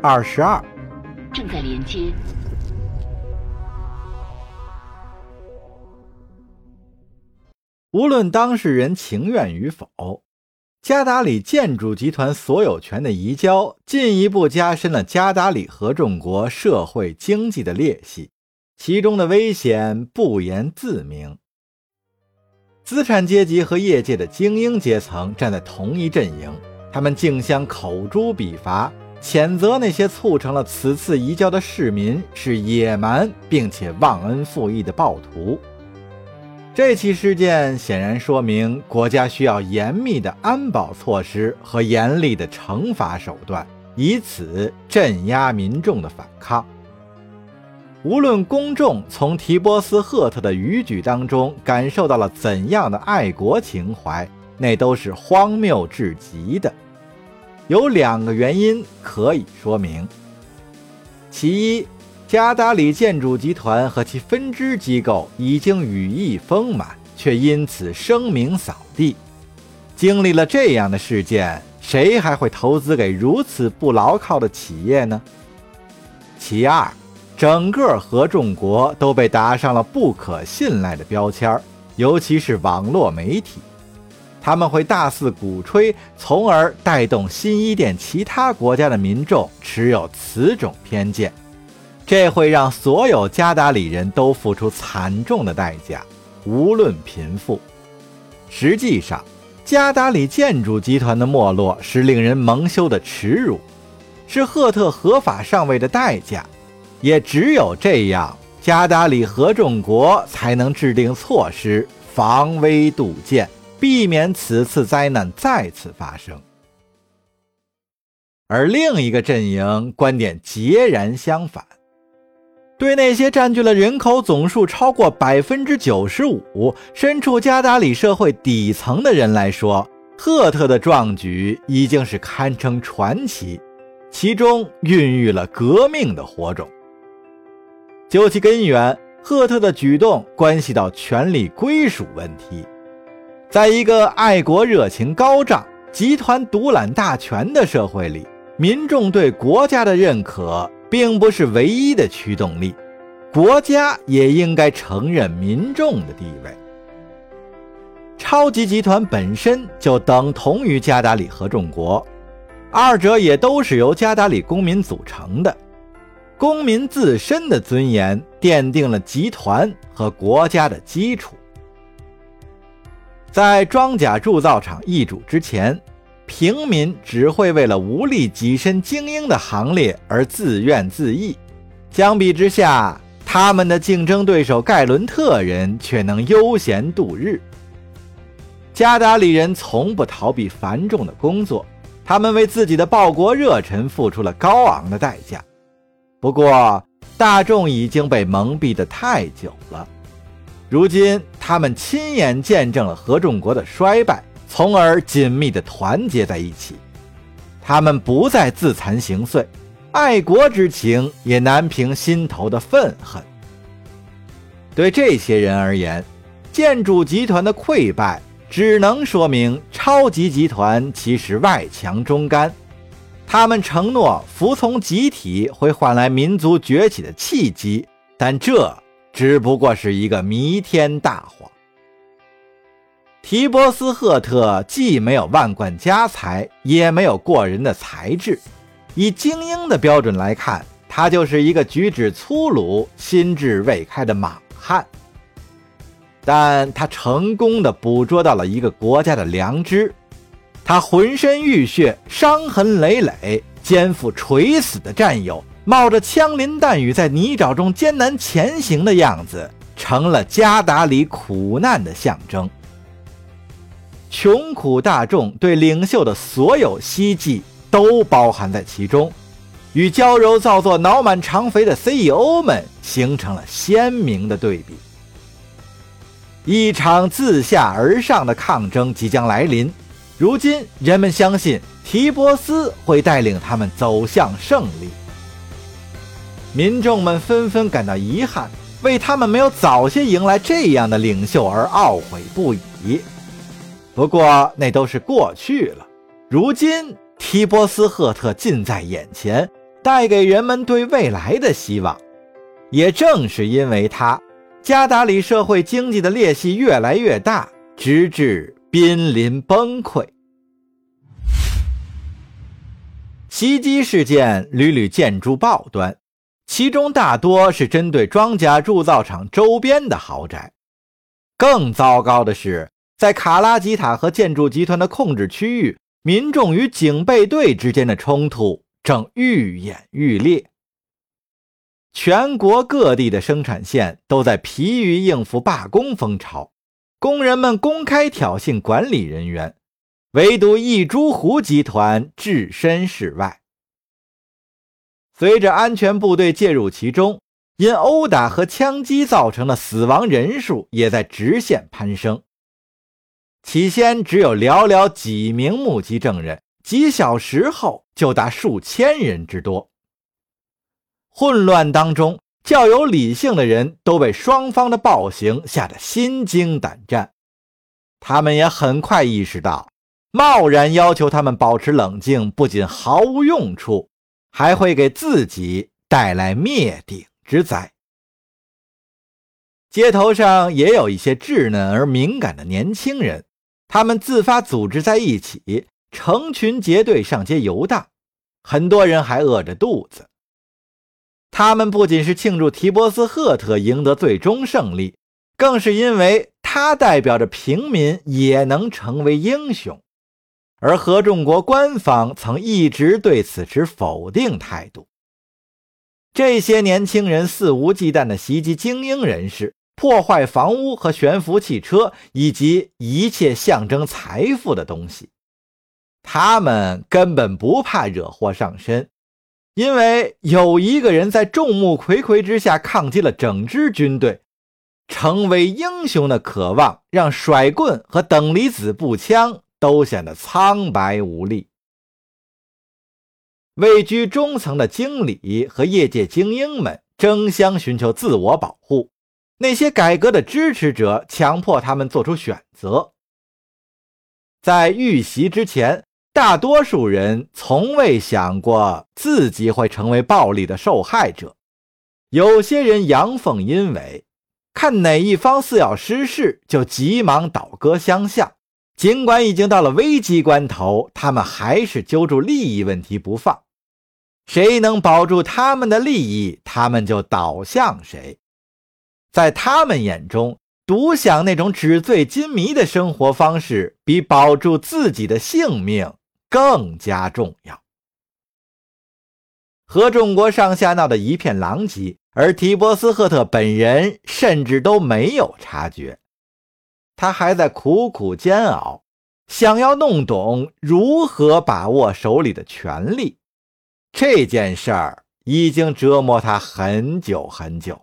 二十二。正在连接。无论当事人情愿与否，加达里建筑集团所有权的移交，进一步加深了加达里合众国社会经济的裂隙，其中的危险不言自明。资产阶级和业界的精英阶层站在同一阵营，他们竞相口诛笔伐，谴责那些促成了此次移交的市民是野蛮并且忘恩负义的暴徒。这起事件显然说明，国家需要严密的安保措施和严厉的惩罚手段，以此镇压民众的反抗。无论公众从提波斯·赫特的语举当中感受到了怎样的爱国情怀，那都是荒谬至极的。有两个原因可以说明：其一，加达里建筑集团和其分支机构已经羽翼丰满，却因此声名扫地。经历了这样的事件，谁还会投资给如此不牢靠的企业呢？其二，整个合众国都被打上了不可信赖的标签，尤其是网络媒体，他们会大肆鼓吹，从而带动新伊甸其他国家的民众持有此种偏见。这会让所有加达里人都付出惨重的代价，无论贫富。实际上，加达里建筑集团的没落是令人蒙羞的耻辱，是赫特合法上位的代价。也只有这样，加达里合众国才能制定措施，防微杜渐，避免此次灾难再次发生。而另一个阵营观点截然相反。对那些占据了人口总数超过百分之九十五、身处加达里社会底层的人来说，赫特的壮举已经是堪称传奇，其中孕育了革命的火种。究其根源，赫特的举动关系到权力归属问题。在一个爱国热情高涨、集团独揽大权的社会里，民众对国家的认可。并不是唯一的驱动力，国家也应该承认民众的地位。超级集团本身就等同于加达里合众国，二者也都是由加达里公民组成的。公民自身的尊严奠定了集团和国家的基础。在装甲铸造厂易主之前。平民只会为了无力跻身精英的行列而自怨自艾，相比之下，他们的竞争对手盖伦特人却能悠闲度日。加达里人从不逃避繁重的工作，他们为自己的报国热忱付出了高昂的代价。不过，大众已经被蒙蔽的太久了，如今他们亲眼见证了合众国的衰败。从而紧密地团结在一起，他们不再自惭形秽，爱国之情也难平心头的愤恨。对这些人而言，建筑集团的溃败只能说明超级集团其实外强中干。他们承诺服从集体会换来民族崛起的契机，但这只不过是一个弥天大谎。提波斯赫特既没有万贯家财，也没有过人的才智。以精英的标准来看，他就是一个举止粗鲁、心智未开的莽汉。但他成功的捕捉到了一个国家的良知。他浑身浴血，伤痕累累，肩负垂死的战友，冒着枪林弹雨在泥沼中艰难前行的样子，成了加达里苦难的象征。穷苦大众对领袖的所有希冀都包含在其中，与娇柔造作、脑满肠肥的 CEO 们形成了鲜明的对比。一场自下而上的抗争即将来临，如今人们相信提波斯会带领他们走向胜利。民众们纷纷感到遗憾，为他们没有早些迎来这样的领袖而懊悔不已。不过那都是过去了，如今提波斯赫特近在眼前，带给人们对未来的希望。也正是因为他，加达里社会经济的裂隙越来越大，直至濒临崩溃。袭击事件屡屡见诸报端，其中大多是针对庄稼铸造厂周边的豪宅。更糟糕的是，在卡拉吉塔和建筑集团的控制区域，民众与警备队之间的冲突正愈演愈烈。全国各地的生产线都在疲于应付罢工风潮，工人们公开挑衅管理人员。唯独一株湖集团置身事外。随着安全部队介入其中，因殴打和枪击造成的死亡人数也在直线攀升。起先只有寥寥几名目击证人，几小时后就达数千人之多。混乱当中，较有理性的人都被双方的暴行吓得心惊胆战，他们也很快意识到。贸然要求他们保持冷静，不仅毫无用处，还会给自己带来灭顶之灾。街头上也有一些稚嫩而敏感的年轻人，他们自发组织在一起，成群结队上街游荡。很多人还饿着肚子。他们不仅是庆祝提波斯赫特赢得最终胜利，更是因为他代表着平民也能成为英雄。而合众国官方曾一直对此持否定态度。这些年轻人肆无忌惮地袭击精英人士，破坏房屋和悬浮汽车，以及一切象征财富的东西。他们根本不怕惹祸上身，因为有一个人在众目睽睽之下抗击了整支军队，成为英雄的渴望，让甩棍和等离子步枪。都显得苍白无力。位居中层的经理和业界精英们争相寻求自我保护，那些改革的支持者强迫他们做出选择。在遇袭之前，大多数人从未想过自己会成为暴力的受害者。有些人阳奉阴违，看哪一方似要失势，就急忙倒戈相向。尽管已经到了危机关头，他们还是揪住利益问题不放。谁能保住他们的利益，他们就倒向谁。在他们眼中，独享那种纸醉金迷的生活方式，比保住自己的性命更加重要。合众国上下闹得一片狼藉，而提波斯赫特本人甚至都没有察觉。他还在苦苦煎熬，想要弄懂如何把握手里的权力。这件事儿已经折磨他很久很久。